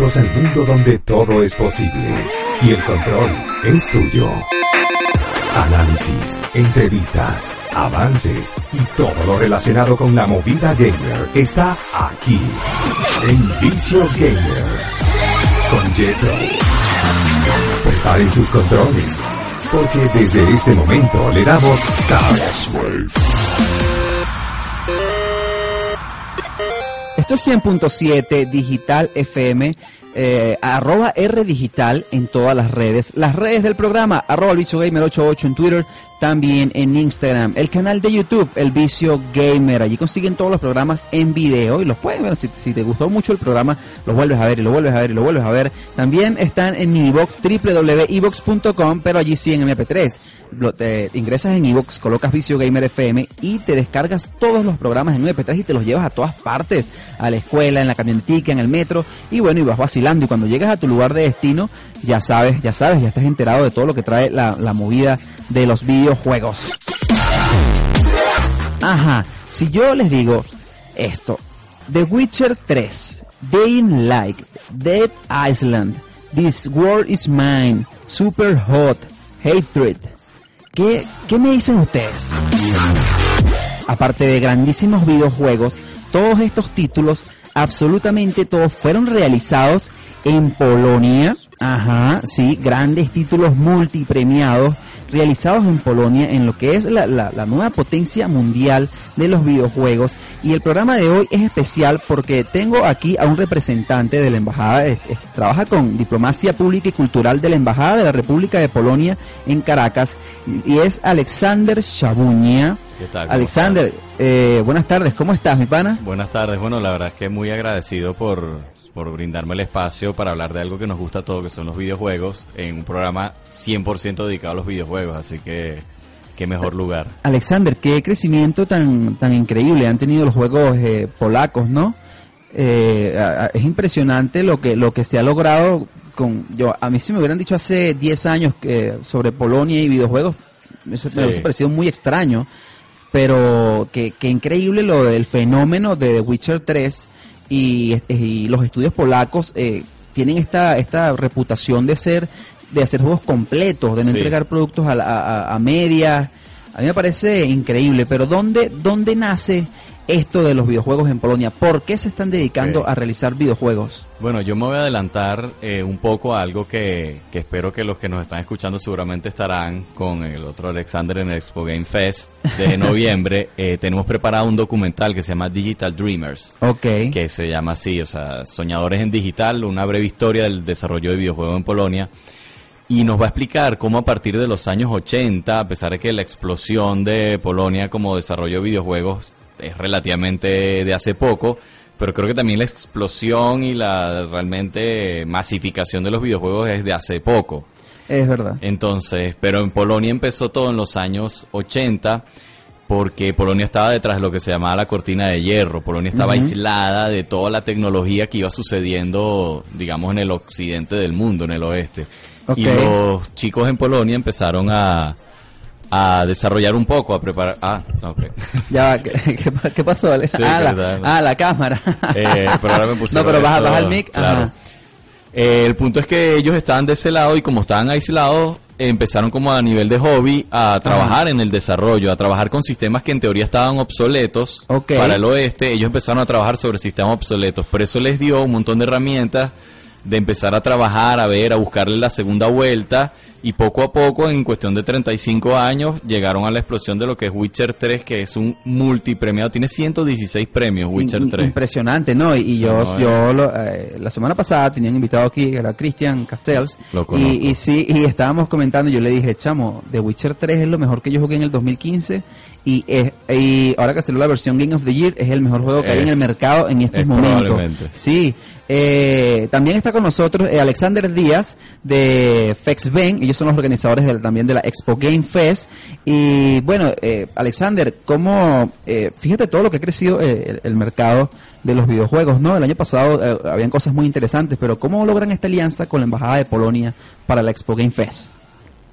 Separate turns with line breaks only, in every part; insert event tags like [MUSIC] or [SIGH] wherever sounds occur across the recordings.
Bienvenidos al mundo donde todo es posible y el control es tuyo. Análisis, entrevistas, avances y todo lo relacionado con la movida gamer está aquí en Vicio Gamer con Jetro. Preparen sus controles porque desde este momento le damos Start.
Esto es 100.7 Digital FM, eh, arroba R Digital en todas las redes. Las redes del programa, arroba el Vicio Gamer 88 en Twitter, también en Instagram. El canal de YouTube, El Vicio Gamer. Allí consiguen todos los programas en video y los pueden ver. Si, te gustó mucho el programa, los vuelves a ver y lo vuelves a ver y lo vuelves a ver. También están en iVox, www.evox.com, pero allí sí en MP3 lo- te ingresas en iVoox, colocas Vicio Gamer FM y te descargas todos los programas en MP3 y te los llevas a todas partes, a la escuela, en la camionetica, en el metro y bueno, y vas vacilando y cuando llegas a tu lugar de destino, ya sabes, ya sabes, ya estás enterado de todo lo que trae la, movida de los videojuegos. Ajá, si yo les digo esto, The Witcher 3, Dying Light, Dead Island, This World is Mine, Super Hot, Hatred, ¿qué, qué me dicen ustedes? Aparte de grandísimos videojuegos, todos estos títulos, absolutamente todos fueron realizados en Polonia. Ajá, sí, grandes títulos multipremiados realizados en Polonia en lo que es la, la- nueva potencia mundial de los videojuegos y el programa de hoy es especial porque tengo aquí a un representante de la embajada trabaja con diplomacia pública y cultural de la embajada de la República de Polonia en Caracas y, y es Alexander Shabunia
¿Qué tal? ¿Cómo
Alexander eh, buenas tardes ¿cómo estás mi pana?
Buenas tardes. Bueno, la verdad es que muy agradecido por, por brindarme el espacio para hablar de algo que nos gusta a todos, que son los videojuegos, en un programa 100% dedicado a los videojuegos. Así que, qué mejor lugar.
Alexander, qué crecimiento tan, tan increíble han tenido los juegos eh, polacos, ¿no? Eh, a- a- es impresionante lo que, lo que se ha logrado con, yo, a mí si me hubieran dicho hace 10 años que sobre Polonia y videojuegos, eso
Sí.
me hubiese parecido muy extraño, pero que, que increíble lo del fenómeno de The Witcher 3 y, y los estudios polacos eh, tienen esta, esta reputación de ser, de hacer juegos completos, de no
Sí.
entregar productos a, a- a medias. A mí me parece increíble, pero ¿dónde, ¿dónde nace esto de los videojuegos en Polonia? ¿Por qué se están dedicando a realizar videojuegos?
Bueno, yo me voy a adelantar eh, un poco a algo que, que espero que los que nos están escuchando seguramente estarán con el otro Alexander en el Expo Game Fest de [LAUGHS] noviembre. Eh, tenemos preparado un documental que se llama Digital Dreamers.
Ok.
que se llama así, o sea, Soñadores en Digital, una breve historia del desarrollo de videojuegos en Polonia. Y nos va a explicar cómo a partir de los años 80, a pesar de que la explosión de Polonia como desarrollo de videojuegos es relativamente de hace poco, pero creo que también la explosión y la realmente masificación de los videojuegos es de hace poco.
Es verdad.
Entonces, pero en Polonia empezó todo en los años 80 porque Polonia estaba detrás de lo que se llamaba la cortina de hierro. Polonia estaba aislada de toda la tecnología que iba sucediendo, digamos, en el occidente del mundo, en el oeste. Y los chicos en Polonia empezaron a, a desarrollar un poco, a preparar... Ah, ok. [LAUGHS]
Ya va, ¿qué, qué pa- qué pasó, Ale?
Sí,
ah, la, ah, la cámara.
Eh, pero ahora me [LAUGHS]
no, pero baja, baja el mic.
claro.
Ajá.
Eh, el punto es que ellos estaban de ese lado y como estaban aislados, empezaron como a nivel de hobby a trabajar en el desarrollo, a trabajar con sistemas que en teoría estaban obsoletos para el oeste. Ellos empezaron a trabajar sobre sistemas obsoletos. Por eso les dio un montón de herramientas de empezar a trabajar, a ver, a buscarle la segunda vuelta y poco a poco, en cuestión de 35 años, llegaron a la explosión de lo que es Witcher 3, que es un multipremiado, tiene 116 premios Witcher
In-
3.
Impresionante, ¿no? Y, yo,
no,
yo lo- eh, la semana pasada tenía un invitado aquí, era Christian Castells.
Lo
y, y sí, y estábamos comentando, yo le dije, chamo, The Witcher 3 es lo mejor que yo jugué en el 2015. Y, es- y ahora que salió la versión Game of the Year, es el mejor juego que hay en el mercado en estos
es
momentos. Sí. Eh, también está con nosotros eh, Alexander Díaz de FexBen, ellos son los organizadores del- también de la Expo Game Fest. Y bueno, eh, Alexander, ¿cómo, eh, fíjate todo lo que ha crecido eh, el, el mercado de los videojuegos, ¿no? El año pasado eh, habían cosas muy interesantes, pero ¿cómo logran esta alianza con la Embajada de Polonia para la Expo Game Fest?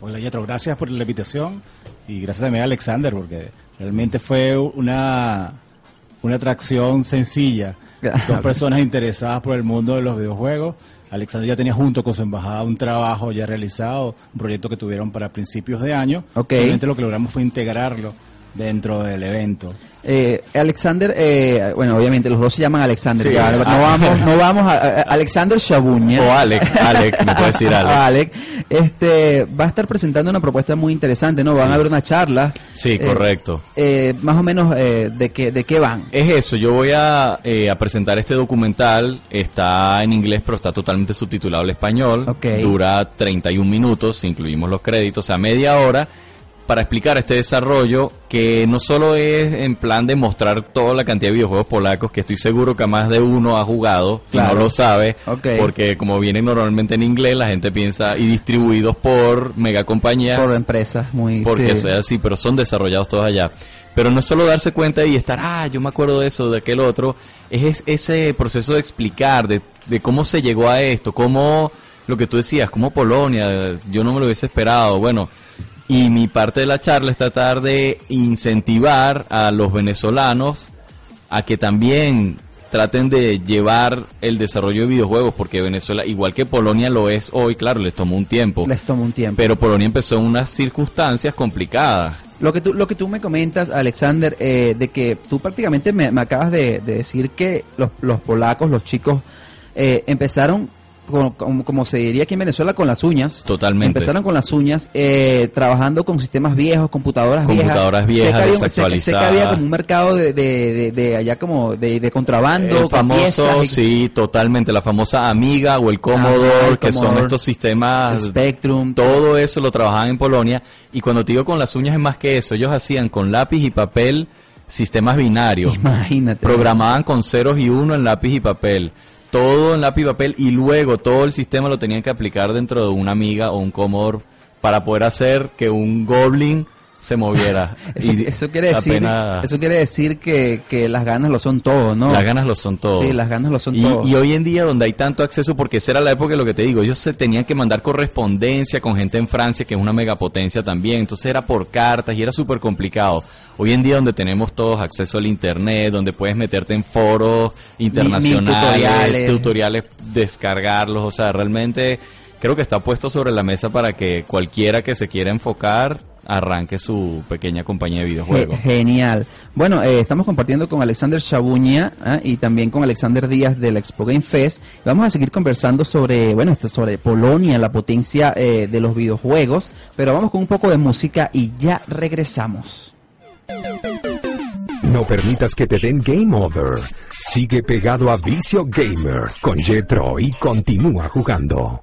Hola Yetro, gracias por la invitación y gracias también a Alexander porque realmente fue una, una atracción sencilla. Dos personas interesadas por el mundo de los videojuegos Alexander ya tenía junto con su embajada un trabajo ya realizado, un proyecto que tuvieron para principios de año.
Ok.
Solamente lo que logramos fue integrarlo dentro del evento.
Eh, Alexander, eh, bueno, obviamente los dos se llaman Alexander.
Sí.
ya, no
Ah.
vamos, no [LAUGHS] vamos a, a- Alexander Shabuña.
O Alec, Alec, me puede decir Alec. [LAUGHS]
Alec, este, va a estar presentando una propuesta muy interesante, ¿no? Van
Sí.
a haber una charla.
Sí,
Eh,
correcto.
eh, más o menos eh, de qué de qué van.
Es eso, yo voy a, eh, a presentar este documental, está en inglés pero está totalmente subtitulado al español,
Ok.
dura 31 minutos, incluimos los créditos, o sea, media hora, para explicar este desarrollo que no solo es en plan de mostrar toda la cantidad de videojuegos polacos que estoy seguro que más de uno ha jugado y
Claro.
no lo sabe, porque como vienen normalmente en inglés, la gente piensa, y distribuidos por megacompañías,
Por empresas muy...
porque
sí.
sea así, pero son desarrollados todos allá. Pero no es solo darse cuenta y estar, ah, yo me acuerdo de eso, de aquel otro, es, es- ese proceso de explicar, de, de cómo se llegó a esto, cómo lo que tú decías, cómo Polonia, yo no me lo hubiese esperado, bueno, y mi parte de la charla es tratar de incentivar a los venezolanos a que también traten de llevar el desarrollo de videojuegos, porque Venezuela, igual que Polonia lo es hoy, claro, les tomó un tiempo.
Les toma un tiempo.
Pero Polonia empezó en unas circunstancias complicadas.
Lo que tú, lo que tú me comentas, Alexander, eh, de que tú prácticamente me, me acabas de, de decir que los, los polacos, los chicos, eh, empezaron, con- con- como se diría aquí en Venezuela, con las uñas.
Totalmente.
Empezaron con las uñas, eh, trabajando con sistemas viejos, computadoras,
Computadoras
viejas.
viejas,
sé que, había, como un mercado de, de, de- de allá como de, contrabando,
El famoso,
y-
sí, totalmente, la famosa Amiga o el Commodore,
el
que son estos sistemas,
Spectrum.
todo eso lo trabajaban en Polonia. Y cuando te digo con las uñas es más que eso, ellos hacían con lápiz y papel sistemas binarios.
Imagínate.
Programaban con ceros y uno en lápiz y papel. Todo en lápiz y papel y luego todo el sistema lo tenían que aplicar dentro de una amiga o un Commodore para poder hacer que un Goblin se moviera. [LAUGHS]
Eso,
Y
eso quiere decir, eso quiere decir que, que las ganas lo son todo, ¿no?
Las ganas lo son todo.
Sí, las ganas lo son
y,
todo.
y hoy en día donde hay tanto acceso, porque esa era la época de lo que te digo, ellos se tenían que mandar correspondencia con gente en Francia, que es una megapotencia también, entonces era por cartas y era súper complicado. Hoy en día donde tenemos todos acceso al internet, donde puedes meterte en foros internacionales,
tutoriales.
tutoriales, descargarlos, o sea, realmente creo que está puesto sobre la mesa para que cualquiera que se quiera enfocar arranque su pequeña compañía de videojuegos.
Genial. Bueno, eh, estamos compartiendo con Alexander Shabuña ¿ah? y también con Alexander Díaz de la Expo Game Fest. Vamos a seguir conversando sobre, bueno, esto- sobre Polonia, la potencia eh, de los videojuegos, pero vamos con un poco de música y ya regresamos.
No permitas que te den game over. Sigue pegado a Vicio Gamer con Jetro y continúa jugando.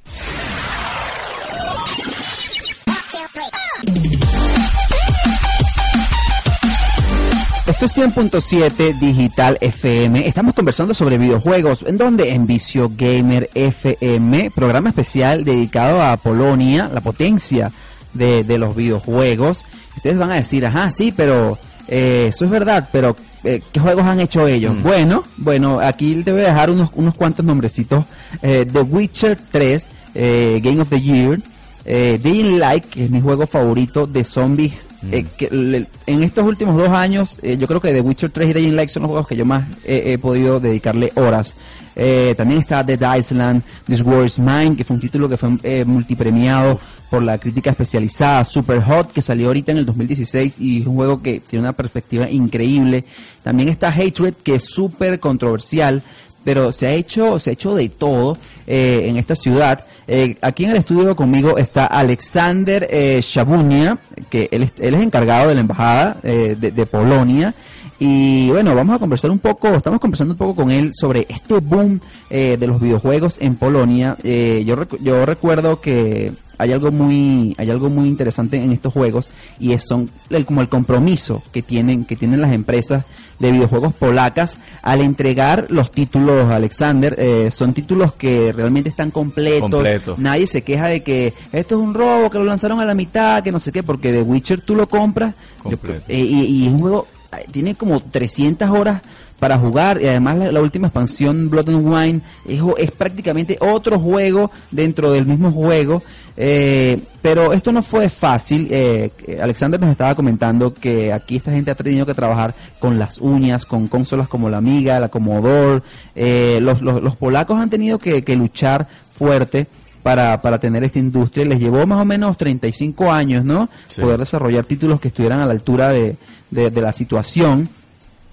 Esto es 100.7 Digital FM. Estamos conversando sobre videojuegos. ¿En dónde? En Vicio Gamer FM, programa especial dedicado a Polonia, la potencia de, de los videojuegos. Ustedes van a decir, ajá, sí, pero eh, eso es verdad, pero eh, ¿qué juegos han hecho ellos?
Mm.
Bueno, bueno, aquí te voy a dejar unos, unos cuantos nombrecitos. Eh, The Witcher 3, eh, Game of the Year. Eh, Dying Light, que es mi juego favorito de zombies,
Mm.
eh, que le- en estos últimos dos años, eh, yo creo que The Witcher 3 y Dying Light son los juegos que yo más he- he podido dedicarle horas. Eh, también está Dead Island, This War is Mine, que fue un título que fue eh, multipremiado por la crítica especializada. Super Hot, que salió ahorita en el 2016 y es un juego que tiene una perspectiva increíble. También está Hatred, que es súper controversial pero se ha hecho se ha hecho de todo eh, en esta ciudad. Eh, aquí en el estudio conmigo está Alexander eh, Shabunia que él es, encargado de la embajada eh, de, de Polonia. Y bueno vamos a conversar un poco estamos conversando un poco con él sobre este boom eh, de los videojuegos en Polonia. Eh, yo yo recuerdo que hay algo muy hay algo muy interesante en estos juegos y es son el, como el compromiso que tienen que tienen las empresas de videojuegos polacas al entregar los títulos Alexander. Eh, son títulos que realmente están completos. Nadie se queja de que esto es un robo que lo lanzaron a la mitad que no sé qué porque The Witcher tú lo compras. Yo- eh, y, y es un juego tiene como 300 horas para jugar y además la, la última expansión Blood and Wine es, es prácticamente otro juego dentro del mismo juego eh, pero esto no fue fácil eh, Alexander nos estaba comentando que aquí esta gente ha tenido que trabajar con las uñas con consolas como la Amiga la Commodore eh, los, los, los polacos han tenido que, que luchar fuerte para, para tener esta industria. Les llevó más o menos 35 años, ¿no?
Sí.
Poder desarrollar títulos que estuvieran a la altura de, de- de la situación.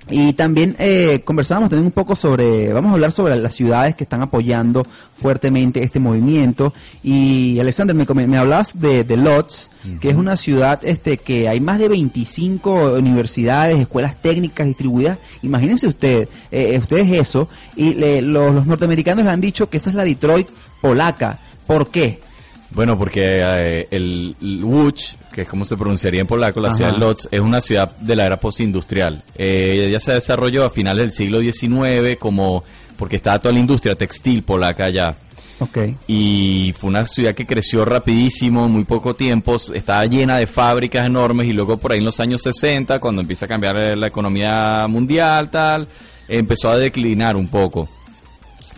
Y también eh, conversábamos también un poco sobre, vamos a hablar sobre las ciudades que están apoyando fuertemente este movimiento. Y Alexander, me, me hablabas de, de Lodz, que es una ciudad este que hay más de 25 universidades, escuelas técnicas distribuidas. Imagínense ustedes, eh, ustedes eso. Y le- los, los norteamericanos le han dicho que esa es la Detroit polaca. ¿Por qué?
Bueno, porque eh, el Łódź, que es como se pronunciaría en polaco, la
Ajá.
ciudad de Lodz, es una ciudad de la era postindustrial. Eh, ella se desarrolló a finales del siglo XIX como porque estaba toda la industria textil polaca allá.
Ok.
Y fue una ciudad que creció rapidísimo, en muy poco tiempo, estaba llena de fábricas enormes y luego por ahí en los años 60, cuando empieza a cambiar la economía mundial, tal, empezó a declinar un poco.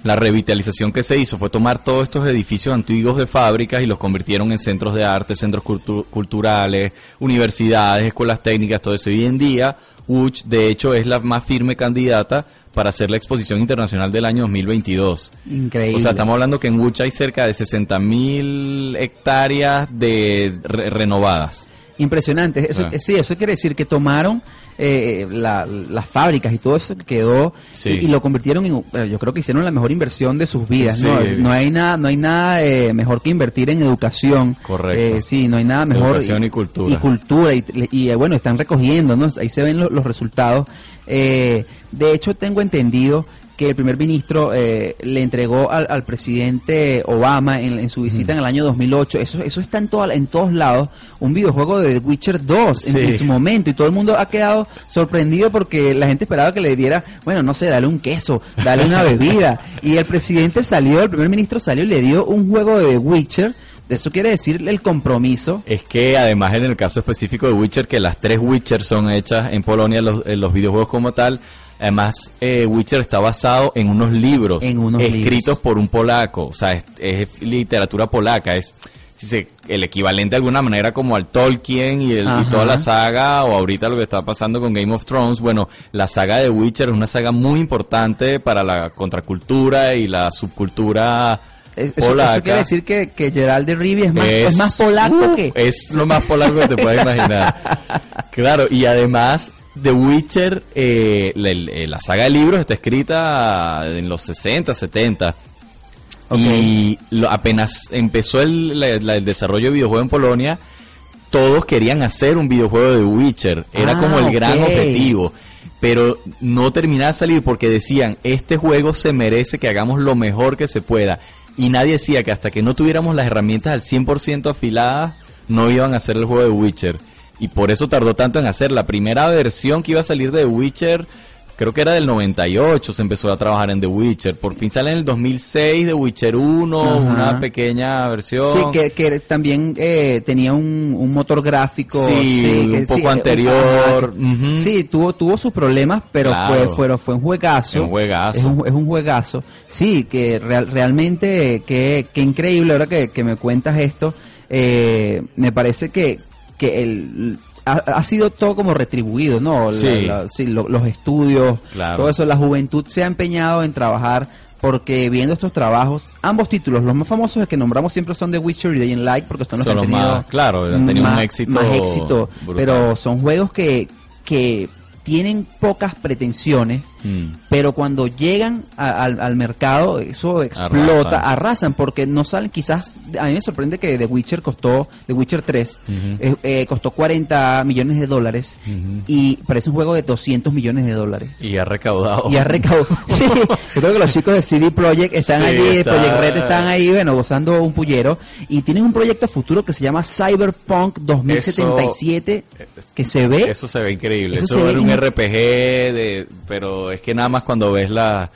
La revitalización que se hizo fue tomar todos estos edificios antiguos de fábricas y los convirtieron en centros de arte, centros cultu- culturales, universidades, escuelas técnicas, todo eso. Y hoy en día, Łódź, de hecho, es la más firme candidata para hacer la exposición internacional del año 2022.
Increíble.
O sea, estamos hablando que en Łódź hay cerca de 60 mil hectáreas de re- renovadas.
Impresionante. Eso,
Ah.
Sí, eso quiere decir que tomaron eh, la- las fábricas y todo eso que quedó
Sí.
y, y lo convirtieron en, bueno, yo creo que hicieron la mejor inversión de sus vidas.
Sí.
¿no? no hay nada, no hay nada eh, mejor que invertir en educación.
Correcto.
Eh, sí, no hay nada mejor.
Educación y cultura.
Y cultura y, y, eh, bueno, están recogiendo, ¿no? Ahí se ven lo- los resultados. Eh, de hecho, tengo entendido que el primer ministro eh, le entregó al, al presidente Obama en, en su visita en el año 2008, eso, eso está en, toda- en todos lados, un videojuego de The Witcher 2 en, su momento. Y todo el mundo ha quedado sorprendido porque la gente esperaba que le diera, bueno, no sé, dale un queso, dale una [LAUGHS] bebida. Y el presidente salió, el primer ministro salió y le dio un juego de The Witcher, eso quiere decir el compromiso.
Es que además en el caso específico de Witcher, que las tres Witcher son hechas en Polonia, los, en los videojuegos como tal, además eh, Witcher está basado en unos libros
En unos
escritos
libros.
por un polaco, o sea, es, es literatura polaca, es si se- el equivalente de alguna manera como al Tolkien y, el- y toda la saga, o ahorita lo que está pasando con Game of Thrones, bueno, la saga de Witcher es una saga muy importante para la contracultura y la subcultura
Es- Eso,
polaca.
eso quiere decir que, que Gerald de Rivia es más, es,
Es-
más polaco
uh,
que...
Es lo más polaco que te puedes imaginar. [LAUGHS] Claro, y además The Witcher, eh, la, el- la saga de libros está escrita en los 60, 70.
Ok.
Y lo- apenas empezó el, la- la- el desarrollo de videojuego en Polonia, todos querían hacer un videojuego de The Witcher. Era
Ah,
como el gran objetivo. Pero no terminaba de salir porque decían, este juego se merece que hagamos lo mejor que se pueda. Y nadie decía que hasta que no tuviéramos las herramientas al 100% afiladas, no iban a hacer el juego de Witcher. Y por eso tardó tanto en hacer. La primera versión que iba a salir de The Witcher, creo que era del 98, se empezó a trabajar en The Witcher. Por fin sale en el 2006 The Witcher 1,
Ajá.
una pequeña versión.
Sí, que, que también eh, tenía un, un motor gráfico.
Sí,
que
un poco anterior.
Sí, tuvo, tuvo sus problemas, pero
Claro.
fue, fue, fue un juegazo.
Un juegazo.
Es un, es un juegazo. Sí, que real- realmente, que, que increíble ahora que, que me cuentas esto. eh, me parece que, que el, ha, ha sido todo como retribuido, ¿no? La-
Sí.
la- sí, lo- los estudios,
Claro.
todo eso. La juventud se ha empeñado en trabajar porque viendo estos trabajos, ambos títulos, los más famosos que nombramos siempre son The Witcher y Day in Light, porque son los
Son
que han tenido,
más- claro, han tenido un
más-
éxito
más éxito, pero son juegos que, que tienen pocas pretensiones,
Mm.
pero cuando llegan a- al, al mercado eso explota,
Arrasan.
arrasan. porque no salen quizás, a mí me sorprende que The Witcher costó, The Witcher 3,
Ujú.
eh, eh, costó 40 millones de dólares y parece un juego de 200 millones de dólares.
Y ha recaudado.
Y ha recaudado. [LAUGHS] Sí, yo creo que los chicos de CD Projekt están
Sí,
allí,
está-
Project Red están ahí, bueno, gozando un pullero. Y tienen un proyecto futuro que se llama Cyberpunk 2077, que se ve.
Eso se ve increíble.
Eso
Eso,
se ve
un RPG, de, pero es que nada más cuando ves la,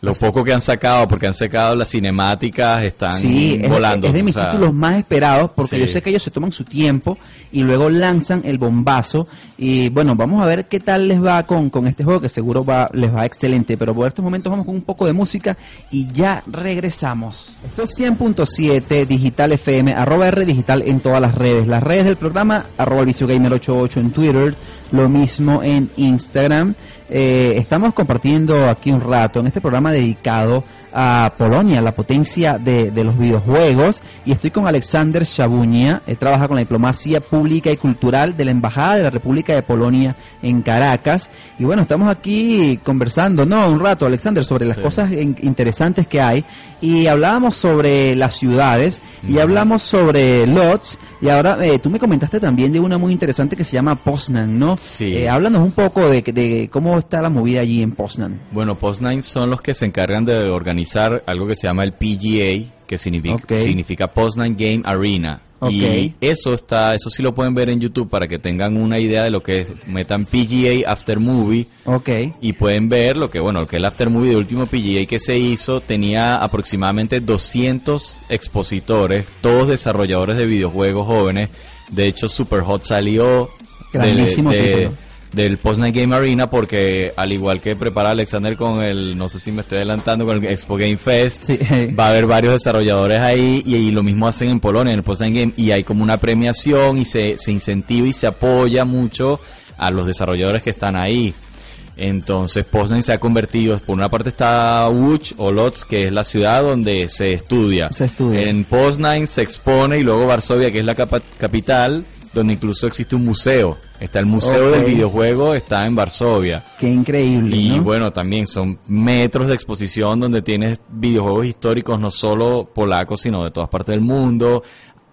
Lo poco que han sacado, porque han sacado las cinemáticas, están
Sí, es,
volando.
es de
o
mis
sea,
títulos más esperados porque
sí.
yo sé que ellos se toman su tiempo y luego lanzan el bombazo. Y bueno, vamos a ver qué tal les va con, con este juego que seguro va, les va excelente. Pero por estos momentos vamos con un poco de música y ya regresamos. Esto es 100.7 Digital FM, arroba R Digital en todas las redes. Las redes del programa, arroba el Gamer 88 en Twitter, lo mismo en Instagram. Eh, estamos compartiendo aquí un rato en este programa dedicado a Polonia, la potencia de, de los videojuegos. Y estoy con Alexander Shabunia, él trabaja con la diplomacia pública y cultural de la Embajada de la República de Polonia en Caracas. Y bueno, estamos aquí conversando, ¿no? Un rato, Alexander, sobre las
Sí.
cosas in- interesantes que hay. Y hablábamos sobre las ciudades y hablamos sobre Lodz. Y ahora eh, tú me comentaste también de una muy interesante que se llama Poznan, ¿no?
Sí.
Eh, háblanos un poco de, de cómo está la movida allí en Poznan.
Bueno, Post9 son los que se encargan de organizar algo que se llama el PGA, que significa,
Ok.
significa Post9 Game Arena. Y eso está, eso sí lo pueden ver en YouTube para que tengan una idea de lo que es. Metan PGA After Movie
Ok.
y pueden ver lo que, bueno, lo que el After Movie de último PGA que se hizo tenía aproximadamente 200 expositores, todos desarrolladores de videojuegos jóvenes. De hecho, Superhot salió de-
Grandísimo
de-
título.
Del Post Night Game Arena porque al igual que prepara Alexander con el, no sé si me estoy adelantando, con el Expo Game Fest,
Sí.
va a haber varios desarrolladores ahí y, y lo mismo hacen en Polonia, en el Post Night Game, y hay como una premiación y se, se incentiva y se apoya mucho a los desarrolladores que están ahí. Entonces Poznan se ha convertido, por una parte está Łódź o Lodz, que es la ciudad donde se estudia.
Se estudia.
En Poznan se expone y luego Varsovia, que es la capa- capital, donde incluso existe un museo. Está el Museo del Videojuego, está en Varsovia.
Qué increíble.
Y
¿no?
bueno, también son metros de exposición donde tienes videojuegos históricos no solo polacos, sino de todas partes del mundo.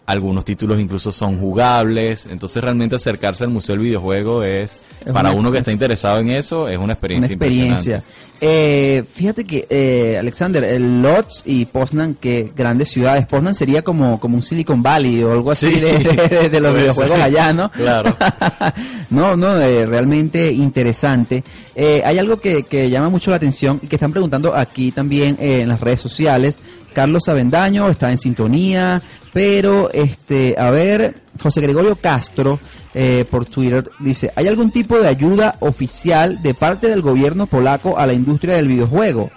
Algunos títulos incluso son jugables. Entonces realmente acercarse al Museo del Videojuego es,
Es
para uno que está interesado en eso, es una
una
experiencia,
experiencia. Eh, fíjate que, eh, Alexander, el Lodz y Poznan, que grandes ciudades. Poznan sería como, como un Silicon Valley o algo así
Sí.
de, de- de los [LAUGHS] videojuegos allá, ¿no?
Claro. [LAUGHS]
no, no, eh, realmente interesante. Eh, hay algo que, que llama mucho la atención y que están preguntando aquí también eh, en las redes sociales. Carlos Avendaño está en sintonía, pero este, a ver, José Gregorio Castro eh, por Twitter dice, ¿hay algún tipo de ayuda oficial de parte del gobierno polaco a la industria del videojuego?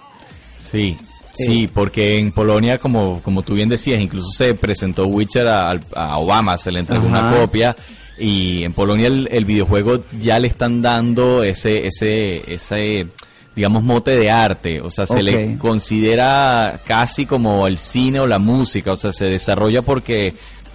Sí, sí, porque en Polonia, como, como tú bien decías, incluso se presentó Witcher a, a Obama, se le entregó una copia. Y en Polonia el, el videojuego ya le están dando ese, ese, ese, digamos, mote de arte. O sea, se le considera casi como el cine o la música. O sea, se desarrolla porque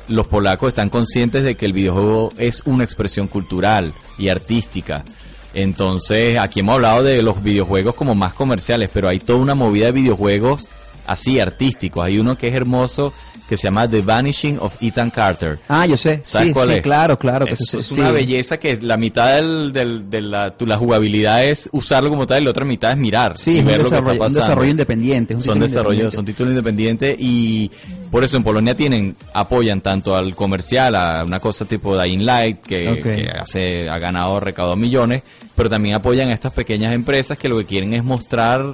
los polacos están conscientes de que el videojuego es una expresión cultural y artística. Entonces, aquí hemos hablado de los videojuegos como más comerciales, pero hay toda una movida de videojuegos así artísticos. Hay uno que es hermoso que se llama The Vanishing of Ethan Carter.
Ah, yo sé,
¿Sabes
sí,
cuál
sí,
es?
claro, claro. Que se-
es
sí.
una belleza que la mitad del, del- de la, tu- la jugabilidad es usarlo como tal y la otra mitad es mirar
Sí,
y
es un
ver lo que está
un
pasando.
desarrollo independiente. es un
son desarrollos, son títulos independientes y por eso en Polonia tienen, apoyan tanto al comercial, a una cosa tipo Dying Light, que,
Ok.
que hace, ha ganado, recaudado millones, pero también apoyan a estas pequeñas empresas que lo que quieren es mostrar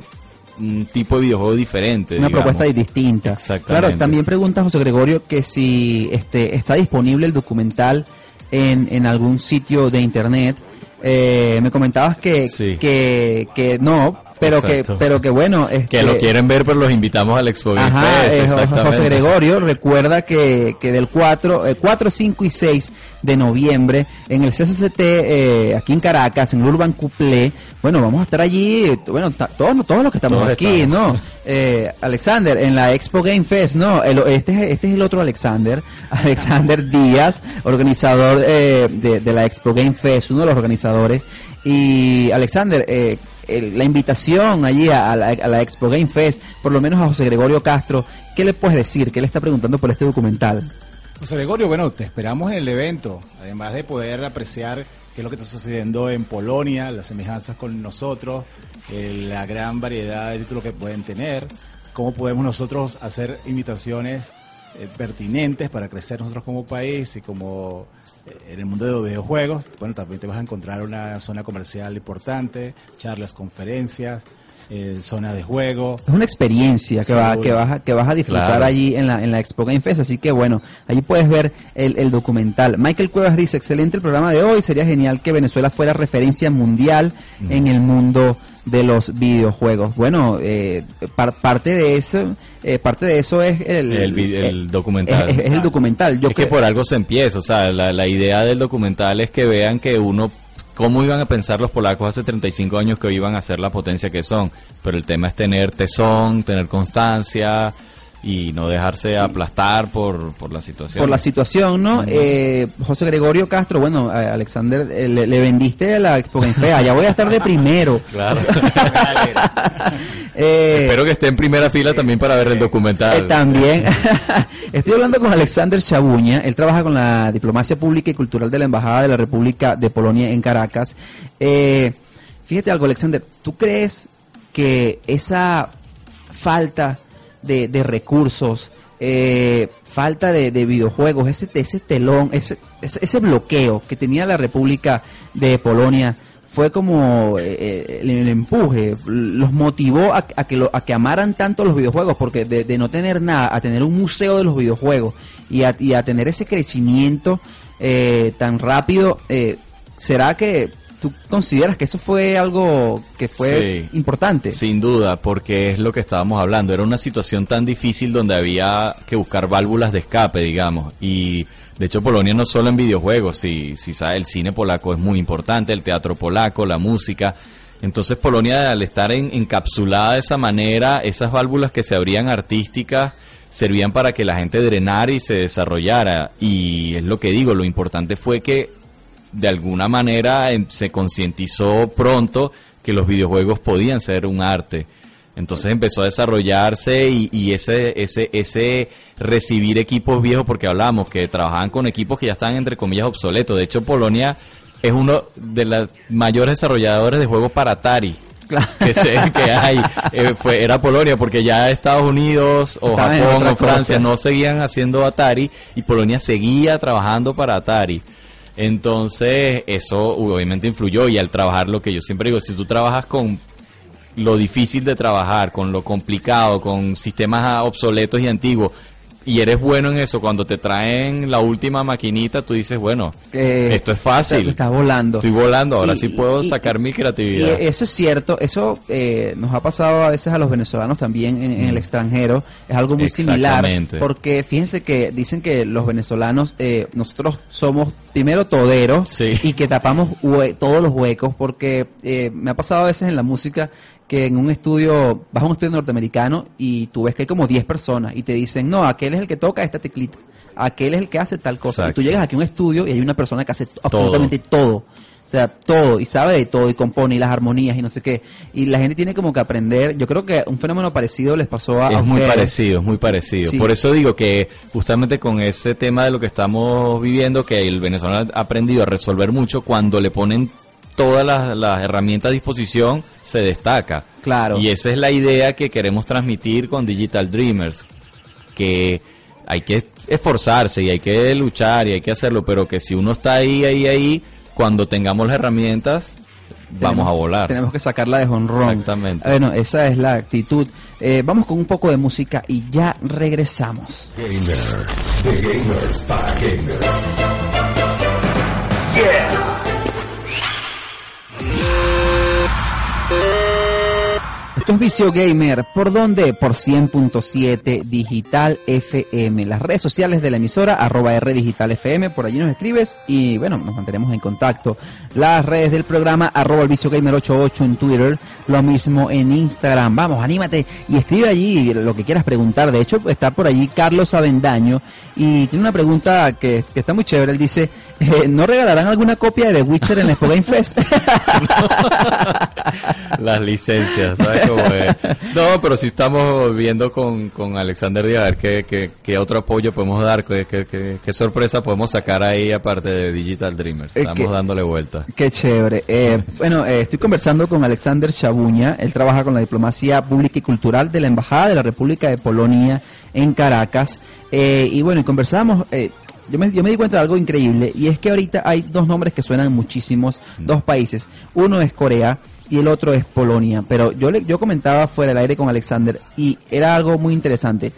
un tipo de videojuego diferente.
Una
digamos.
propuesta distinta.
Exactamente.
Claro, también pregunta José Gregorio que si este está disponible el documental en, en algún sitio de internet. Eh, me comentabas que,
Sí.
que, que no, pero que, pero que bueno. Este,
Que lo quieren ver, pero los invitamos al Expo Game
Ajá,
Fest,
eh. José Gregorio recuerda que, que del 4, eh, 4, 5 y 6 de noviembre en el CCCT eh, aquí en Caracas, en el Urban Couplé, bueno, vamos a estar allí, bueno, todos, todos los que estamos
Todos
aquí,
estamos.
¿no? Eh, Alexander, en la Expo Game Fest, ¿no? El- este, es- este es el otro Alexander, [LAUGHS] Alexander Díaz, organizador eh, de, de la Expo Game Fest, uno de los organizadores. Y Alexander, eh, la invitación allí a, la, Expo Game Fest, por lo menos a José Gregorio Castro, ¿qué le puedes decir? ¿Qué le está preguntando por este documental?
José Gregorio, bueno, te esperamos en el evento, además de poder apreciar qué es lo que está sucediendo en Polonia, las semejanzas con nosotros, eh, la gran variedad de títulos que pueden tener, cómo podemos nosotros hacer invitaciones eh, pertinentes para crecer nosotros como país y como en el mundo de los videojuegos. Bueno, también te vas a encontrar una zona comercial importante, charlas, conferencias. eh, zona de juego.
Es una experiencia que, va, que, vas, a, que vas a disfrutar
Claro.
allí en la, en la Expo Game Fest. Así que bueno, allí puedes ver el, el documental. Michael Cuevas dice, excelente el programa de hoy. Sería genial que Venezuela fuera referencia mundial en el mundo de los videojuegos. Bueno, eh, par- parte de eso, eh, parte de eso es el,
El
eh,
documental.
Es, es el documental. Yo
es que por algo se empieza, o sea, la, la idea del documental es que vean que uno, cómo iban a pensar los polacos hace 35 años que hoy iban a ser la potencia que son, pero el tema es tener tesón, tener constancia y no dejarse aplastar por, por la situación.
por la situación, ¿no? Eh, José Gregorio Castro, bueno, Alexander, eh, le, le vendiste la Expo Fest. Ya voy a estar de primero. [LAUGHS]
Claro. [LAUGHS]
Eh,
Espero que esté en primera fila también para ver el documental.
Eh, también. [LAUGHS] Estoy hablando con Alexander Chabuña. Él trabaja con la diplomacia pública y cultural de la Embajada de la República de Polonia en Caracas. Eh, fíjate algo, Alexander. ¿Tú crees que esa falta de, de recursos, eh, falta de, de videojuegos, ese, ese telón, ese, ese, ese bloqueo que tenía la República de Polonia, fue como eh, eh, el, empuje, los motivó a, a que lo, a que amaran tanto los videojuegos, porque de, de no tener nada, a tener un museo de los videojuegos y a, y a tener ese crecimiento eh, tan rápido, ¿será que tú consideras que eso fue algo que fue
Sí.
importante?
Sin duda, porque es lo que estábamos hablando. Era una situación tan difícil donde había que buscar válvulas de escape, digamos. Y de hecho, Polonia no solo en videojuegos, si, si sabe, el cine polaco es muy importante, el teatro polaco, la música. Entonces, Polonia, al estar en- encapsulada de esa manera, esas válvulas que se abrían artísticas servían para que la gente drenara y se desarrollara. Y es lo que digo, lo importante fue que de alguna manera em, se concientizó pronto que los videojuegos podían ser un arte. Entonces empezó a desarrollarse y, y ese, ese, ese recibir equipos viejos, porque hablamos que trabajaban con equipos que ya estaban entre comillas obsoletos. De hecho, Polonia es uno de los mayores desarrolladores de juegos para Atari.
Claro.
que sé que hay [LAUGHS] Eh, fue era Polonia porque ya Estados Unidos o Japón o Francia
cosa.
no seguían haciendo Atari y Polonia seguía trabajando para Atari. Entonces, eso obviamente influyó y al trabajar lo que yo siempre digo, si tú trabajas con lo difícil de trabajar, con lo complicado, con sistemas obsoletos y antiguos, y eres bueno en eso, cuando te traen la última maquinita, tú dices, bueno,
Eh,
esto es fácil.
Está volando.
Estoy volando, ahora
Y-
sí puedo
y-
sacar mi creatividad.
eso es cierto, eso eh, nos ha pasado a veces a los venezolanos también en, en el extranjero, es algo muy similar,
Exactamente.
porque fíjense que dicen que los venezolanos, eh, nosotros somos primero toderos
Sí.
y que tapamos todos los huecos, porque eh, me ha pasado a veces en la música que en un estudio, vas a un estudio norteamericano y tú ves que hay como 10 personas y te dicen, no, aquel es el que toca esta teclita, aquel es el que hace tal cosa.
Exacto.
Y tú llegas aquí a un estudio y hay una persona que hace absolutamente todo. O sea, todo, y sabe de todo, y compone, y las armonías, y no sé qué. Y la gente tiene como que aprender. Yo creo que un fenómeno parecido les pasó a, a
Es muy parecido, es muy parecido.
Sí.
Por eso digo que justamente con ese tema de lo que estamos viviendo, que el venezolano ha aprendido a resolver mucho, cuando le ponen todas las, las herramientas a disposición, se destaca.
Claro.
Y esa es la idea que queremos transmitir con Digital Dreamers, que hay que esforzarse y hay que luchar y hay que hacerlo, pero que si uno está ahí, ahí, ahí, cuando tengamos las herramientas, vamos
Tenemos-
a volar.
Tenemos que sacarla de honrón.
Exactamente.
Bueno, esa es la actitud. Eh, vamos con un poco de música y ya regresamos.
Gamer. De gamers para gamers.
Esto es Vicio Gamer. ¿Por dónde? Por 100.7 Digital FM. Las redes sociales de la emisora, arroba R Digital FM. Por allí nos escribes y bueno, nos mantenemos en contacto. Las redes del programa, arroba el Vicio Gamer 88 en Twitter. Lo mismo en Instagram. Vamos, anímate y escribe allí lo que quieras preguntar. De hecho, está por allí Carlos Avendaño y tiene una pregunta que, está muy chévere. Él dice, eh, ¿no regalarán alguna copia de The Witcher en el Fest? [LAUGHS]
Las licencias, ¿sabes cómo [LAUGHS] No, pero sí estamos viendo con, con Alexander Díaz a ver qué, qué, qué otro apoyo podemos dar, qué, qué, sorpresa podemos sacar ahí aparte de Digital Dreamers.
Es
Estamos
que-
dándole vuelta.
Qué chévere. Eh, [LAUGHS] bueno, eh, estoy conversando con Alexander Chabuña. Él trabaja con la diplomacia pública y cultural de la Embajada de la República de Polonia en Caracas. Eh, y bueno, y conversamos. eh, yo, me, yo me di cuenta de algo increíble y es que ahorita hay dos nombres que suenan muchísimos, dos países. Uno es Corea y el otro es Polonia. Pero yo, le, yo comentaba fuera del aire con Alexander y era algo muy interesante.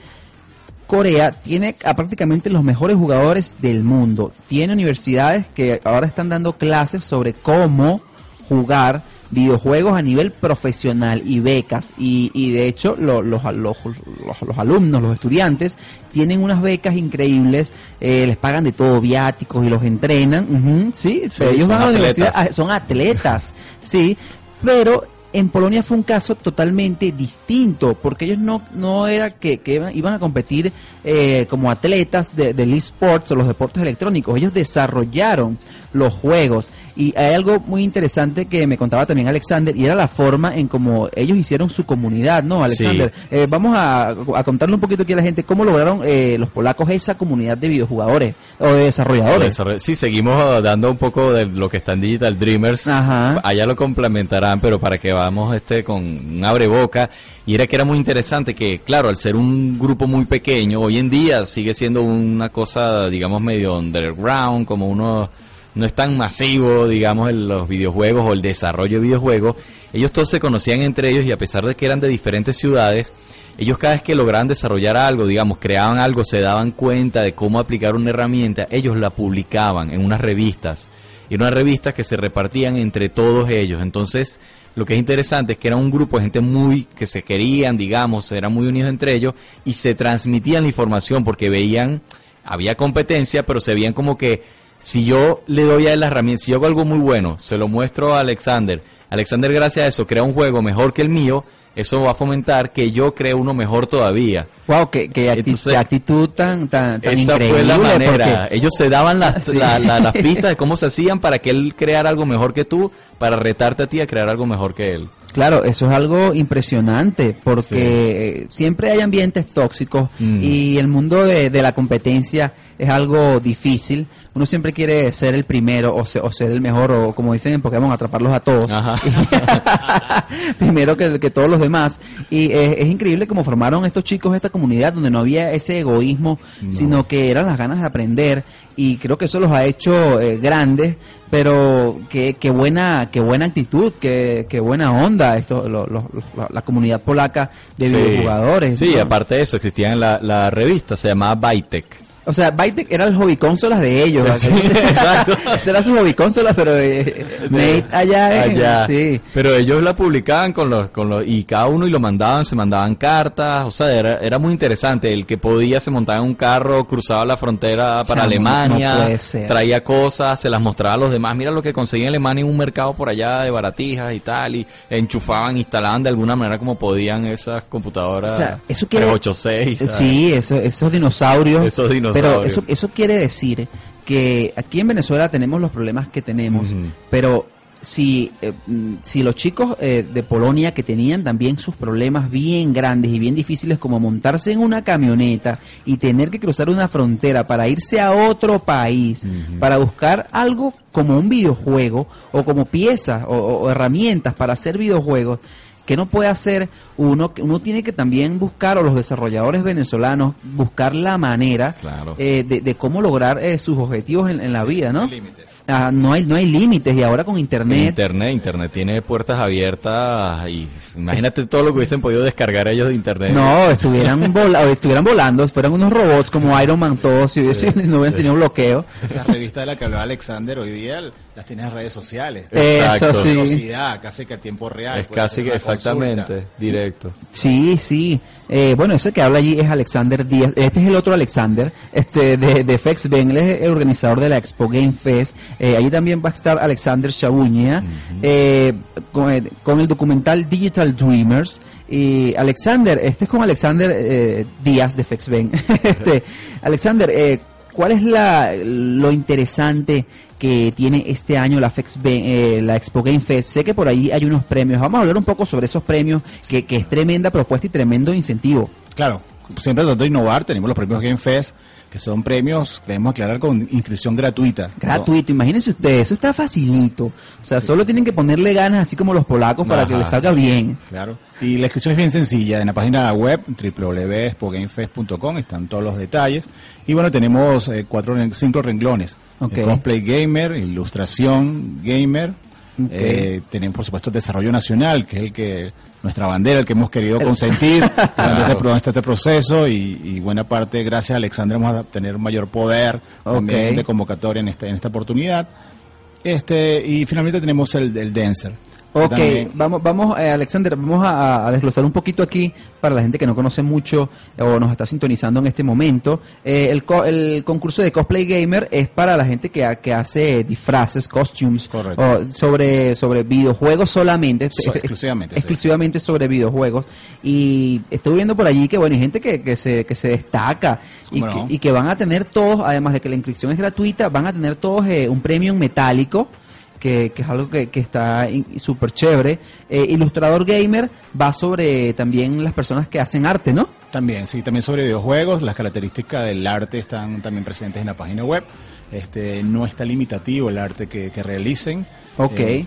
Corea tiene a prácticamente los mejores jugadores del mundo. Tiene universidades que ahora están dando clases sobre cómo jugar videojuegos a nivel profesional y becas. Y, y de hecho lo- los, los, los, los alumnos, los estudiantes, tienen unas becas increíbles, eh, les pagan de todo viáticos y los entrenan. ujú, sí, pero ellos van a la universidad, ah, son atletas, sí, pero en Polonia fue un caso totalmente distinto, porque ellos no, no era que, que iban- a competir eh, como atletas de, del esports o los deportes electrónicos, ellos desarrollaron los juegos y hay algo muy interesante que me contaba también Alexander y era la forma en cómo ellos hicieron su comunidad, ¿no, Alexander? Eh, vamos a, a contarle un poquito aquí a la gente cómo lograron eh, los polacos esa comunidad de videojugadores o de desarrolladores.
Desarroll- Sí, seguimos dando un poco de lo que está en Digital Dreamers.
Ajá.
Allá lo complementarán, pero para que vamos este con un abreboca. Y era que era muy interesante que, claro, al ser un grupo muy pequeño, hoy en día sigue siendo una cosa, digamos, medio underground, como uno no es tan masivo, digamos, en los videojuegos o el desarrollo de videojuegos. Ellos todos se conocían entre ellos y a pesar de que eran de diferentes ciudades, ellos cada vez que lograban desarrollar algo, digamos, creaban algo, se daban cuenta de cómo aplicar una herramienta, ellos la publicaban en unas revistas. Y unas revistas que se repartían entre todos ellos. Entonces, lo que es interesante es que era un grupo de gente muy, que se querían, digamos, eran muy unidos entre ellos y se transmitían la información porque veían, había competencia, pero se veían como que si yo le doy a él la herramienta, si yo hago algo muy bueno, se lo muestro a Alexander, Alexander gracias a eso crea un juego mejor que el mío, eso va a fomentar que yo cree uno mejor todavía.
Wow, qué, qué acti-
Entonces,
qué actitud tan, tan, tan
Esa
increíble.
fue la manera.
porque-
Ellos se daban las, [LAUGHS]
Sí.
la- la- las [LAUGHS] pistas de cómo se hacían para que él creara algo mejor que tú, para retarte a ti a crear algo mejor que él.
Claro, eso es algo impresionante porque eh, siempre hay ambientes tóxicos
Mm.
y el mundo de, de la competencia es algo difícil. Uno siempre quiere ser el primero o, se- o ser el mejor o como dicen en Pokémon, atraparlos a todos. [LAUGHS] [LAUGHS] Primero que, que todos los demás. Y eh, es increíble cómo formaron estos chicos esta comunidad donde no había ese egoísmo, sino que eran las ganas de aprender. Y creo que eso los ha hecho eh, grandes, pero qué, qué buena qué buena actitud, qué, qué buena onda esto, lo- lo- lo- la comunidad polaca de
Sí.
videojugadores.
Sí,
¿no?
aparte de eso, existía en la, la revista, se llamaba Bytec.
O sea, Bytec era el hobby consolas de ellos. [LAUGHS]
Sí, [LAUGHS] exacto.
Era su hobby consolas, pero eh, made allá, en-
Allá.
Sí.
Pero ellos la publicaban con los, con los, y cada uno y lo mandaban, se mandaban cartas, o sea, era, era muy interesante. El que podía se montaba en un carro, cruzaba la frontera
O sea,
para Alemania,
no
traía cosas, se las mostraba a los demás. Mira lo que conseguía en Alemania en un mercado por allá de baratijas y tal, y enchufaban, instalaban de alguna manera como podían esas computadoras
O sea, eso quiere-
386. ¿sabes?
Sí, eso- esos dinosaurios.
Esos dinosaurios.
Pero eso, eso quiere decir que aquí en Venezuela tenemos los problemas que tenemos, pero si, eh, mm, si los chicos eh, de Polonia que tenían también sus problemas bien grandes y bien difíciles como montarse en una camioneta y tener que cruzar una frontera para irse a otro país para buscar algo como un videojuego o como piezas o- o herramientas para hacer videojuegos que no puede hacer uno que uno tiene que también buscar o los desarrolladores venezolanos buscar la manera
Claro.
eh, de, de cómo lograr eh, sus objetivos en, en la vida no Ah, no hay no hay límites y ahora con internet
Internet, Internet tiene puertas abiertas y imagínate todo lo que hubiesen podido descargar ellos de Internet.
no estuvieran [LAUGHS] vola- estuvieran volando fueran unos robots como Iron Man todos si, hubiesen- no hubieran tenido bloqueo
Esa revista de la que hablaba Alexander hoy día las tienes en redes sociales.
Exacto.
eso sí
Velocidad, casi que a tiempo real.
Es
puedes
casi que exactamente,
consulta.
directo.
Sí, sí. Eh, bueno, ese que habla allí es Alexander Díaz. Este es el otro Alexander, este de, de FexBen. Él es el organizador de la Expo Game Fest. Eh, allí también va a estar Alexander Shabuña eh, con, el- con el documental Digital Dreamers. Y Alexander, este es con Alexander eh, Díaz de FexBen. [LAUGHS] este, Alexander, eh, ¿cuál es la, lo interesante que tiene este año la, FexBen, eh, la Expo Game Fest? Sé que por ahí hay unos premios. Vamos a hablar un poco sobre esos premios, que, que es tremenda propuesta y tremendo incentivo.
Claro, siempre tratando de innovar, tenemos los premios Game Fest, que son premios, debemos aclarar, con inscripción gratuita.
Gratuito, imagínense ustedes, eso está facilito. O sea, solo tienen que ponerle ganas, así como los polacos, para que les salga bien.
Claro. Y la inscripción es bien sencilla. En la página web www.expogamefest.com están todos los detalles. Y bueno, tenemos eh, cuatro, cinco renglones.
Ok.
El cosplay gamer, ilustración gamer. Eh, tenemos, por supuesto, desarrollo nacional, que es el que nuestra bandera, el que hemos querido consentir [LAUGHS] durante este, pro- este proceso y, y buena parte, gracias a Alexandra, vamos a tener mayor poder también de convocatoria en esta, en esta oportunidad. Este, y finalmente tenemos el, el Dancer.
Ok,
también-
vamos, vamos, eh, Alexander, vamos a, a desglosar un poquito aquí para la gente que no conoce mucho eh, o nos está sintonizando en este momento. Eh, el, co- el concurso de cosplay gamer es para la gente que, ha- que hace disfraces, costumes, o sobre sobre videojuegos solamente,
So-
este-
exclusivamente, sí.
exclusivamente sobre videojuegos. Y estoy viendo por allí que bueno, hay gente que, que se que se destaca y
¿Cómo
que, y que van a tener todos, además de que la inscripción es gratuita, van a tener todos eh, un premium metálico que, que es algo que, que está súper chévere. Eh, Ilustrador Gamer va sobre también las personas que hacen arte, ¿no?
También, sí, también sobre videojuegos. Las características del arte están también presentes en la página web. Este, no está limitativo el arte que, que realicen.
Ok.
Eh,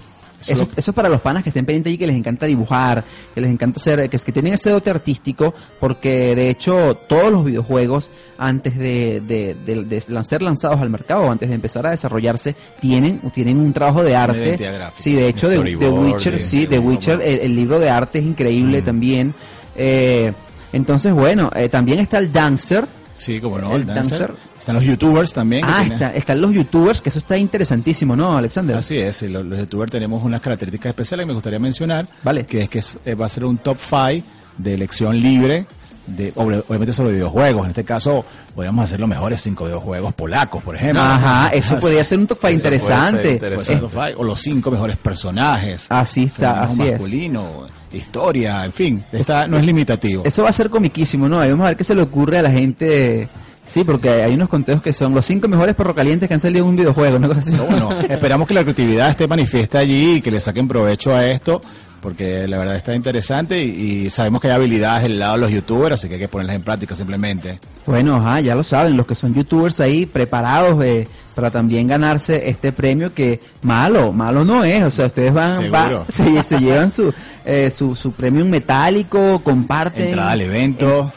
Eso, eso es para los panas que estén pendientes y que les encanta dibujar, que les encanta hacer, que, que tienen ese dote artístico, porque de hecho todos los videojuegos antes de, de, de- ser lanzados al mercado, antes de empezar a desarrollarse, tienen, tienen un trabajo de arte. Sí, de hecho, de, Witcher, sí, de
de-
Witcher, el, el libro de arte es increíble
Mm.
también. Eh, entonces, bueno, eh, también está el Dancer.
Sí, como no,
El
el dancer.
dancer.
Están los youtubers también.
Ah,
tienen-
está, están los youtubers, que eso está interesantísimo, ¿no, Alexander?
Así es, los, los youtubers tenemos unas características especiales que me gustaría mencionar.
Vale.
Que es que es- eh, va a ser un top 5 de elección libre, de, ob- obviamente sobre videojuegos. En este caso, podríamos hacer los mejores cinco videojuegos polacos, por ejemplo.
Ajá, eso podría ser un top five
Eso puede ser
interesante.
interesante.
Top five, o los cinco mejores personajes.
Así está, así es.
masculino, historia, en fin. Está, no es limitativo.
Eso va a ser comiquísimo, ¿no? Vamos a ver qué se le ocurre a la gente. Sí, porque hay unos conteos que son los cinco mejores perro calientes que han salido en un videojuego, una cosa así.
Bueno, [LAUGHS] esperamos que la creatividad esté manifiesta allí y que le saquen provecho a esto, porque la verdad está interesante y, y sabemos que hay habilidades del lado de los youtubers, así que hay que ponerlas en práctica simplemente.
Bueno, ajá, ya lo saben, los que son youtubers ahí preparados eh, para también ganarse este premio que malo, malo no es, o sea, ustedes van, van- [LAUGHS] se, se llevan su, eh, su, su premio metálico, comparten.
Entrada al evento.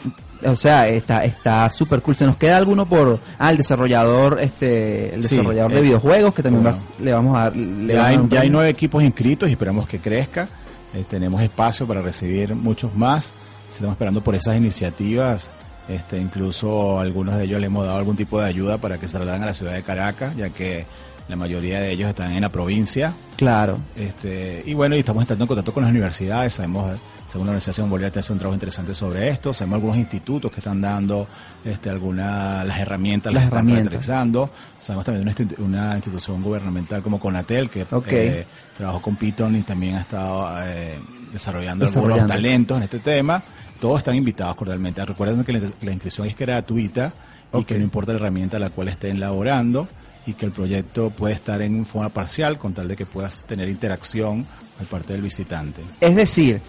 O sea, está está súper cool. Se nos queda alguno por ah, el desarrollador, este, el
Sí,
desarrollador
eh,
de videojuegos que también
bueno.
vas- le vamos a dar. le
Ya hay, ya hay nueve equipos inscritos y esperamos que crezca. Eh, tenemos espacio para recibir muchos más. Estamos esperando por esas iniciativas. Este, incluso a algunos de ellos le hemos dado algún tipo de ayuda para que se trasladen a la ciudad de Caracas, ya que la mayoría de ellos están en la provincia.
Claro.
Este, y bueno, y estamos entrando en contacto con las universidades, sabemos, eh, según la Bolívar, te hace un trabajo interesante sobre esto, sabemos algunos institutos que están dando este, algunas las herramientas,
Las
las, están
herramientas.
realizando, sabemos también una, institu- una institución gubernamental como Conatel, que
Ok.
eh, trabajó con Python y también ha estado eh, desarrollando,
Desarrollando.
algunos talentos en este tema, todos están invitados cordialmente, recuerden que la, la inscripción es gratuita y que no importa la herramienta a la cual estén laborando, y que el proyecto puede estar en forma parcial con tal de que puedas tener interacción al parte del visitante.
Es decir,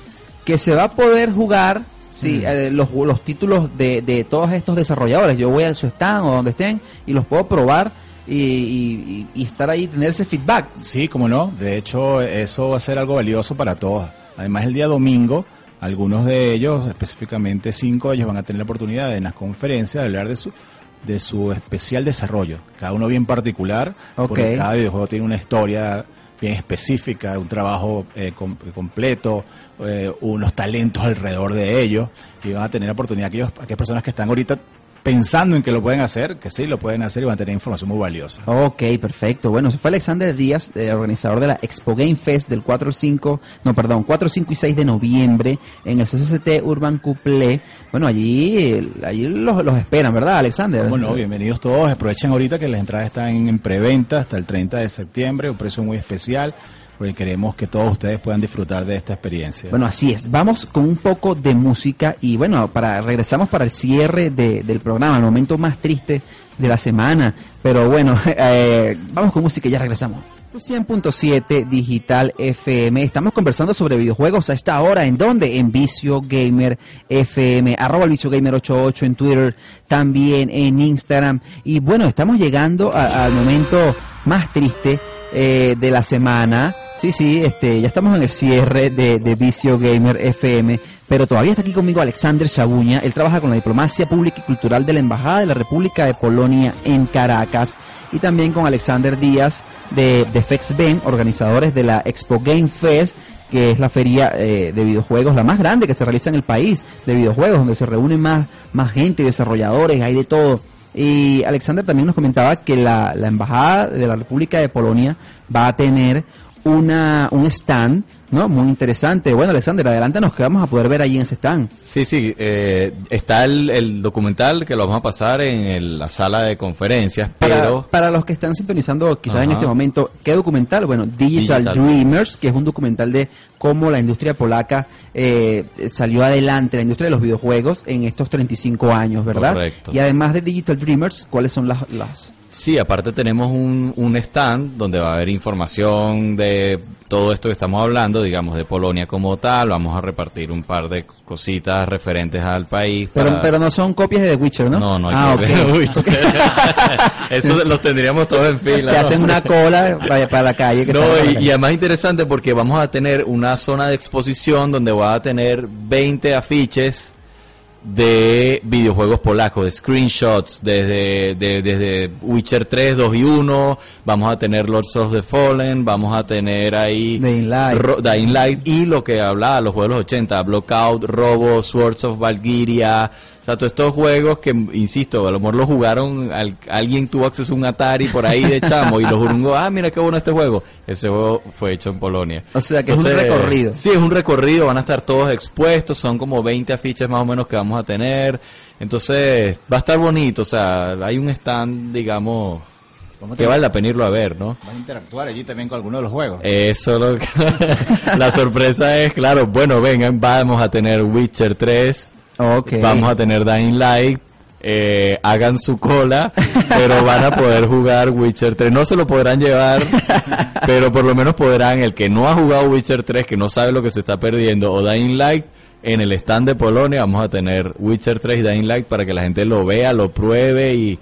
que se va a poder jugar sí, eh, los, los títulos de, de todos estos desarrolladores. Yo voy a su stand o donde estén y los puedo probar y, y- y- estar ahí tener ese feedback.
Sí, como no, de hecho eso va a ser algo valioso para todos. Además el día domingo, algunos de ellos, específicamente cinco de ellos, van a tener la oportunidad de en las conferencias de hablar de su de su especial desarrollo, cada uno bien particular, porque cada videojuego tiene una historia bien específica, un trabajo eh, com- completo, eh, unos talentos alrededor de ellos, y van a tener oportunidad aquellos, aquellas personas que están ahorita pensando en que lo pueden hacer, que sí lo pueden hacer y van a tener información muy valiosa.
Ok, perfecto. Bueno, eso fue Alexander Díaz, eh, organizador de la Expo Game Fest del 4 5, no, perdón, 4, 5 y 6 de noviembre en el CCCT Urban Couplé. Bueno, allí, allí los, los esperan, ¿verdad, Alexander?
Bueno, bienvenidos todos. Aprovechen ahorita que las entradas están en preventa hasta el 30 de septiembre, un precio muy especial, porque queremos que todos ustedes puedan disfrutar de esta experiencia.
Bueno, así es. Vamos con un poco de música y bueno, para regresamos para el cierre de- del programa, el momento más triste de la semana. Pero bueno, [LAUGHS] eh, vamos con música y ya regresamos. 100.7 Digital FM. Estamos conversando sobre videojuegos a esta hora. ¿En dónde? En Vicio Gamer FM. Arroba el Vicio Gamer 88 en Twitter. También en Instagram. Y bueno, estamos llegando al momento más triste eh, de la semana. Sí, sí, este, ya estamos en el cierre de, de Vicio Gamer FM, pero todavía está aquí conmigo Alexander Shabuña. Él trabaja con la diplomacia pública y cultural de la Embajada de la República de Polonia en Caracas. y también con Alexander Díaz de, de FexBen, organizadores de la Expo Game Fest, que es la feria eh, de videojuegos, la más grande que se realiza en el país de videojuegos, donde se reúnen más, más gente, desarrolladores, hay de todo. Y Alexander también nos comentaba que la, la Embajada de la República de Polonia va a tener una, un stand ¿no? Muy interesante. Bueno, Alexander, adelántanos que vamos a poder ver allí en ese stand.
Sí, sí, eh, está el, el, documental que lo vamos a pasar en el- la sala de conferencias,
Para,
pero...
para los que están sintonizando quizás en este momento, ¿qué documental? Bueno, Digital,
Digital
Dreamers, que es un documental de cómo la industria polaca eh, salió adelante, la industria de los videojuegos en estos 35 años, ¿verdad?
Correcto.
Y además de Digital Dreamers, ¿cuáles son las... las
Sí, aparte tenemos un, un stand donde va a haber información de todo esto que estamos hablando, digamos, de Polonia como tal. Vamos a repartir un par de cositas referentes al país.
pero,
para-
pero no son copias de The Witcher, ¿no?
No, no hay
ah,
que ver.
ok.
Uy, [LAUGHS] [LAUGHS] Eso los tendríamos todos en fila.
Te
¿no?
hacen una cola para, para la calle. Que
No, y,
calle.
y además interesante porque vamos a tener una zona de exposición donde va a tener 20 afiches de videojuegos polacos, de screenshots, desde, de- desde Witcher 3, 2 y 1, vamos a tener Lords of the Fallen, vamos a tener ahí
Dying Light.
Ro- Dying Light y lo que hablaba, los juegos de los 80, Blockout, Robo, Swords of Valkyria, o sea, todos estos juegos que, insisto, a lo mejor lo jugaron, al- alguien tuvo acceso a un Atari por ahí de chamo y los jurungó, ah, mira qué bueno este juego. Ese juego fue hecho en Polonia.
O sea, que es un recorrido.
Sí, es un recorrido, van a estar todos expuestos, son como 20 afiches más o menos que vamos a tener. Entonces, va a estar bonito, o sea, hay un stand, digamos,
¿Cómo
que vale la pena irlo a ver, ¿no?
Vas a interactuar allí también con alguno de los juegos.
Eso lo que- [LAUGHS] la sorpresa es, claro, bueno, vengan, vamos a tener Witcher 3,
Ok.
vamos a tener Dying Light, eh, hagan su cola, pero van a poder jugar Witcher 3. No se lo podrán llevar, [LAUGHS] pero por lo menos podrán, el que no ha jugado Witcher 3, que no sabe lo que se está perdiendo, o Dying Light, en el stand de Polonia vamos a tener Witcher 3 y Dying Light para que la gente lo vea, lo pruebe y,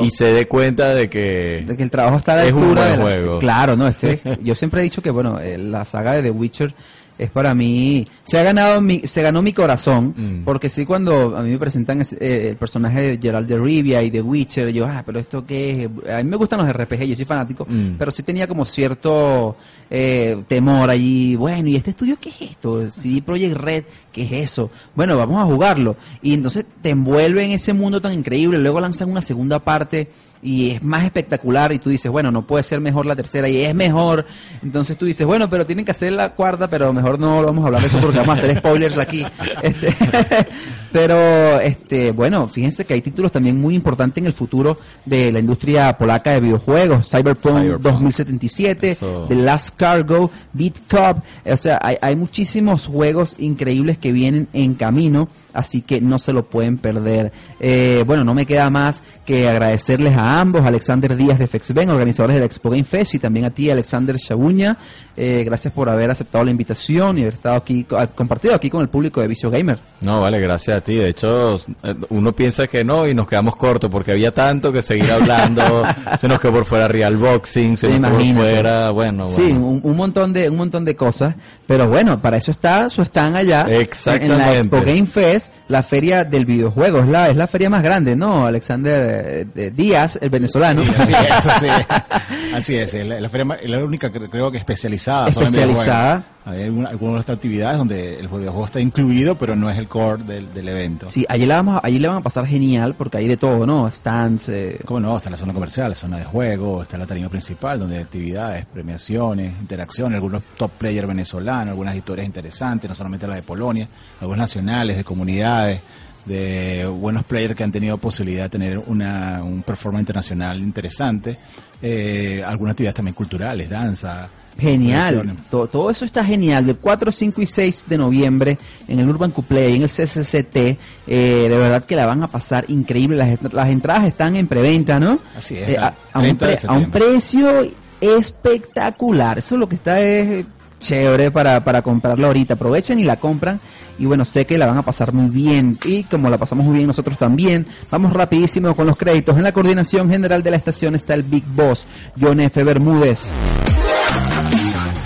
y se dé cuenta de que...
de que el trabajo está a la
Es un
altura
buen
de la-
juego.
claro no este yo siempre he dicho que bueno eh, la saga de The Witcher es para mí. Se ha ganado mi, se ganó mi corazón
Mm.
porque sí cuando a mí me presentan ese- eh, el personaje de Gerald de Rivia y The Witcher yo ah pero esto qué es a mí me gustan los RPG yo soy fanático
Mm.
pero sí tenía como cierto eh, temor allí bueno y este estudio qué es esto CD Projekt Red qué es eso bueno vamos a jugarlo y entonces te envuelve en ese mundo tan increíble luego lanzan una segunda parte y es más espectacular y tú dices, bueno, no puede ser mejor la tercera y es mejor. Entonces tú dices, bueno, pero tienen que hacer la cuarta, pero mejor no vamos a hablar de eso porque vamos a hacer spoilers aquí. [LAUGHS] Este, [LAUGHS] pero, este, bueno, fíjense que hay títulos también muy importantes en el futuro de la industria polaca de videojuegos. Cyberpunk,
Cyberpunk.
2077,
Eso.
The Last Cargo, Beat Cup. O sea, hay, hay muchísimos juegos increíbles que vienen en camino, así que no se lo pueden perder. Eh, bueno, no me queda más que agradecerles a ambos, Alexander Díaz de FexBen, organizadores de la Expo Game Fest, y también a ti, Alexander Shabuña. Eh, gracias por haber aceptado la invitación y haber estado aquí, co- compartido aquí con el público de Vicio Gamer.
No, vale, gracias a ti. De hecho, eh, uno piensa que no y nos quedamos cortos porque había tanto que seguir hablando. [LAUGHS] se nos quedó por fuera Real Boxing, se nos quedó por fuera, bueno,
Sí, un, un montón de un montón de cosas, pero bueno, para eso está su stand allá
Exactamente.
en la Expo Game Fest, la feria del videojuego, es la es la feria más grande, ¿no? Alexander eh, de Díaz, el venezolano.
Sí, así es, así es. [LAUGHS] Así es, es la, la feria la única que creo que especializada.
Especializada.
Hay alguna- algunas otras actividades donde el videojuego está incluido, pero no es el core del, del evento.
Sí, allí le vamos a- allí le van a pasar genial porque hay de todo, ¿no? Stands, eh,
¿Cómo no? Está la zona comercial, la zona de juego, está la tarima principal, donde hay actividades, premiaciones, interacciones, algunos top players venezolanos, algunas historias interesantes, no solamente las de Polonia, algunos nacionales, de comunidades, de buenos players que han tenido posibilidad de tener una, un performance internacional interesante, eh, algunas actividades también culturales, danza.
Genial, todo, todo eso está genial. Del 4, 5 y 6 de noviembre en el Urban Couplay, en el CCCT, eh, de verdad que la van a pasar increíble. Las, las entradas están en preventa, ¿no?
Así es,
Eh, a, a un
30 de
pre- a un
septiembre.
precio espectacular. Eso lo que está es chévere para, para comprarla ahorita. Aprovechen y la compran. Y bueno, sé que la van a pasar muy bien. Y como la pasamos muy bien nosotros también, vamos rapidísimo con los créditos. En la coordinación general de la estación está el Big Boss, John F. Bermúdez.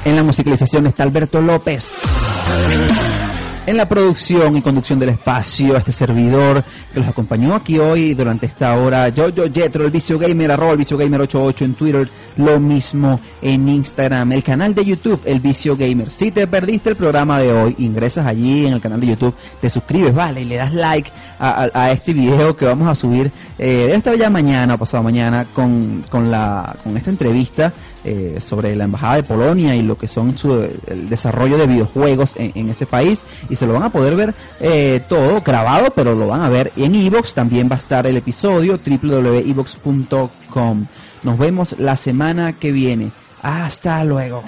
En la musicalización está Alberto López. En la producción y conducción del espacio, este servidor que los acompañó aquí hoy durante esta hora, yo, yo, Jetro, el Vicio Gamer, arroba el Vicio Gamer 88 en Twitter, lo mismo en Instagram, el canal de YouTube, el Vicio Gamer. Si te perdiste el programa de hoy, ingresas allí en el canal de YouTube, te suscribes, vale, y le das like a, a- a este video que vamos a subir, eh, debe estar ya mañana o pasado mañana con, con, la, con esta entrevista eh, sobre la embajada de Polonia y lo que son su, el desarrollo de videojuegos en, ese país y se lo van a poder ver eh, todo grabado pero lo van a ver en Evox también va a estar el episodio www.evox.com nos vemos la semana que viene. Hasta luego